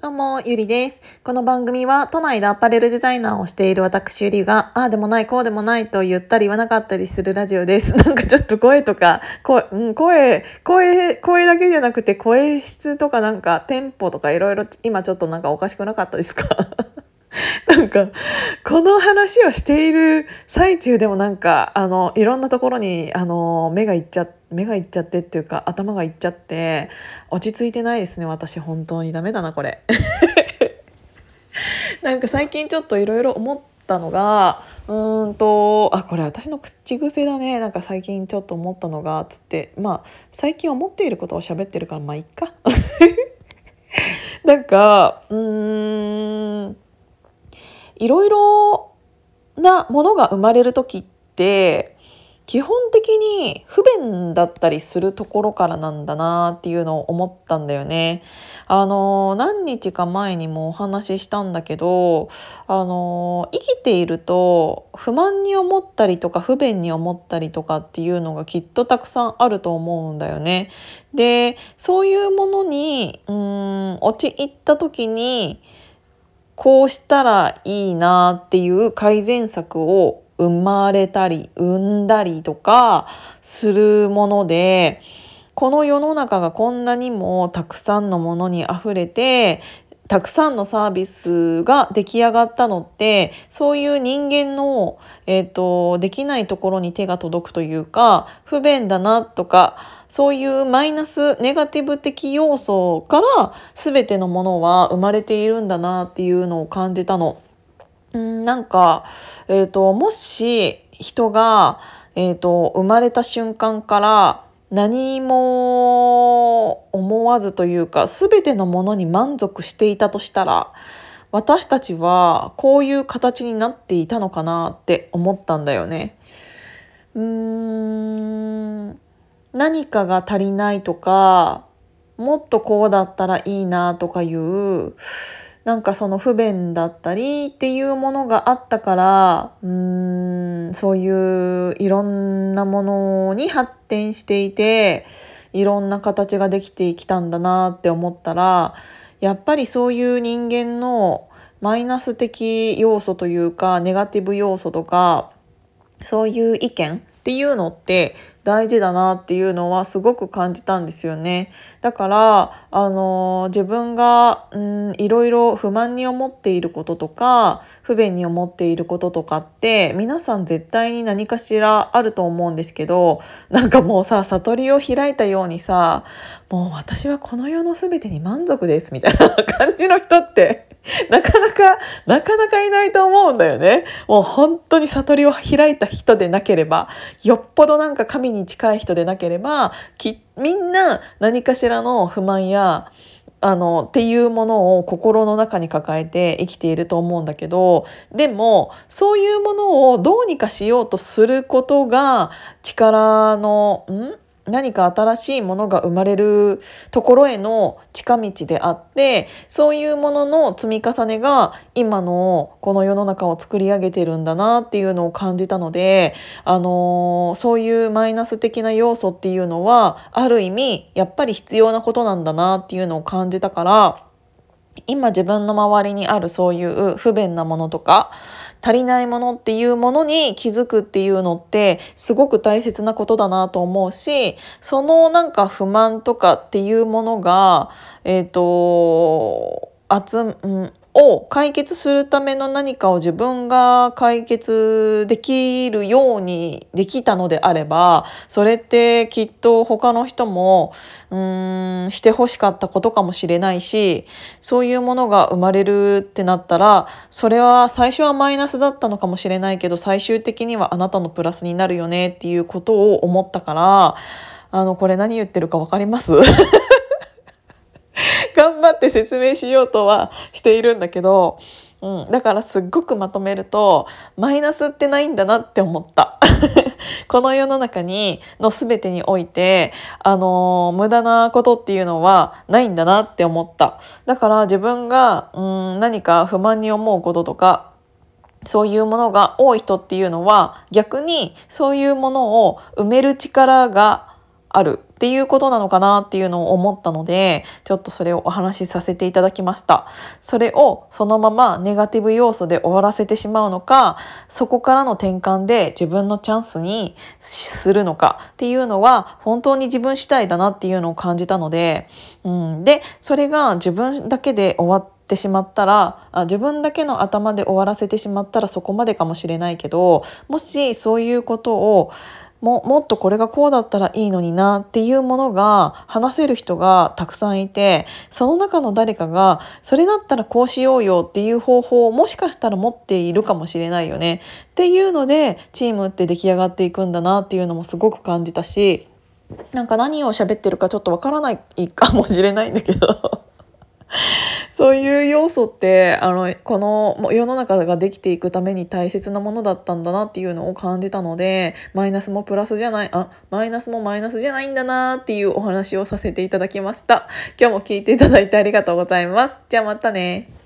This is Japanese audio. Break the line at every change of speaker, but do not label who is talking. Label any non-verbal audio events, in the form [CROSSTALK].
どうも、ゆりです。この番組は都内でアパレルデザイナーをしている私ゆりが、ああでもない、こうでもないと言ったり言わなかったりするラジオです。[LAUGHS] なんかちょっと声とか、声、うん、声、声、声だけじゃなくて声質とかなんかテンポとかいろいろ今ちょっとなんかおかしくなかったですか？[LAUGHS] なんか、この話をしている最中でもなんか、あの、いろんなところに、あの、目がいっちゃって、目がいっちゃってっていうか、頭がいっちゃって、落ち着いてないですね、私、本当にダメだな、これ。[LAUGHS] なんか最近ちょっといろいろ思ったのが、うーんと、あ、これ私の口癖だね。なんか最近ちょっと思ったのが、つって、まあ、最近思っていることを喋ってるから、まあ、いっか。[LAUGHS] なんか、うーん、いろいろなものが生まれる時って基本的に不便だったりするところからなんだなっていうのを思ったんだよね。あの何日か前にもお話ししたんだけどあの生きていると不満に思ったりとか不便に思ったりとかっていうのがきっとたくさんあると思うんだよね。でそういうものにうん陥った時にこうしたらいいなっていう改善策を生まれたり生んだりとかするものでこの世の中がこんなにもたくさんのものにあふれてたくさんのサービスが出来上がったのってそういう人間の、えーと、できないところに手が届くというか不便だなとかそういうマイナスネガティブ的要素から全てのものは生まれているんだなっていうのを感じたの。うんなんか、えーと、もし人が、えーと生まれた瞬間から何も思わずというか全てのものに満足していたとしたら私たちはこういう形になっていたのかなって思ったんだよね。うーん何かが足りないとかもっとこうだったらいいなとかいうなんかその不便だったりっていうものがあったからうーんそういういろんなものに発展していていろんな形ができてきたんだなって思ったらやっぱりそういう人間のマイナス的要素というかネガティブ要素とかそういう意見っていうのって大事だなっていうのはすごく感じたんですよね。だからあの自分がうんいろいろ不満に思っていることとか不便に思っていることとかって皆さん絶対に何かしらあると思うんですけどなんかもうさ悟りを開いたようにさもう私はこの世の全てに満足ですみたいな感じの人って [LAUGHS] なかなか、なかなかいないと思うんだよね。もう本当に悟りを開いた人でなければ、よっぽどなんか神に近い人でなければきみんな何かしらの不満やあのっていうものを心の中に抱えて生きていると思うんだけどでもそういうものをどうにかしようとすることが力のん何か新しいものが生まれるところへの近道であってそういうものの積み重ねが今のこの世の中を作り上げてるんだなっていうのを感じたので、あのー、そういうマイナス的な要素っていうのはある意味やっぱり必要なことなんだなっていうのを感じたから今自分の周りにあるそういう不便なものとか足りないものっていうものに気づくっていうのってすごく大切なことだなと思うしそのなんか不満とかっていうものがえっ、ー、と集、うんを解決するための何かを自分が解決できるようにできたのであればそれってきっと他の人もうーんしてほしかったことかもしれないしそういうものが生まれるってなったらそれは最初はマイナスだったのかもしれないけど最終的にはあなたのプラスになるよねっていうことを思ったからあのこれ何言ってるか分かります？[LAUGHS] 頑張って説明しようとはしているんだけど、うん、だからすっごくまとめるとマイナスってないんだなって思った。[LAUGHS] この世の中にの全てにおいてあの無駄なことっていうのはないんだなって思っただから自分がうん何か不満に思うこととかそういうものが多い人っていうのは逆にそういうものを埋める力があるっていうことなのかなっていうのを思ったのでちょっとそれをお話しさせていただきました。それをそのままネガティブ要素で終わらせてしまうのかそこからの転換で自分のチャンスにするのかっていうのは本当に自分次第だなっていうのを感じたので、うん、でそれが自分だけで終わってしまったらあ自分だけの頭で終わらせてしまったらそこまでかもしれないけどもしそういうことをももっとこれがこうだったらいいのになっていうものが話せる人がたくさんいてその中の誰かがそれだったらこうしようよっていう方法をもしかしたら持っているかもしれないよね。っていうのでチームって出来上がっていくんだなっていうのもすごく感じたしなんか何を喋ってるかちょっとわからないかもしれないんだけど。そういう要素ってあのこの世の中ができていくために大切なものだったんだなっていうのを感じたのでマイナスもプラスじゃないあマイナスもマイナスじゃないんだなっていうお話をさせていただきました。今日も聞いていただいてありがとうございます。じゃあまたね。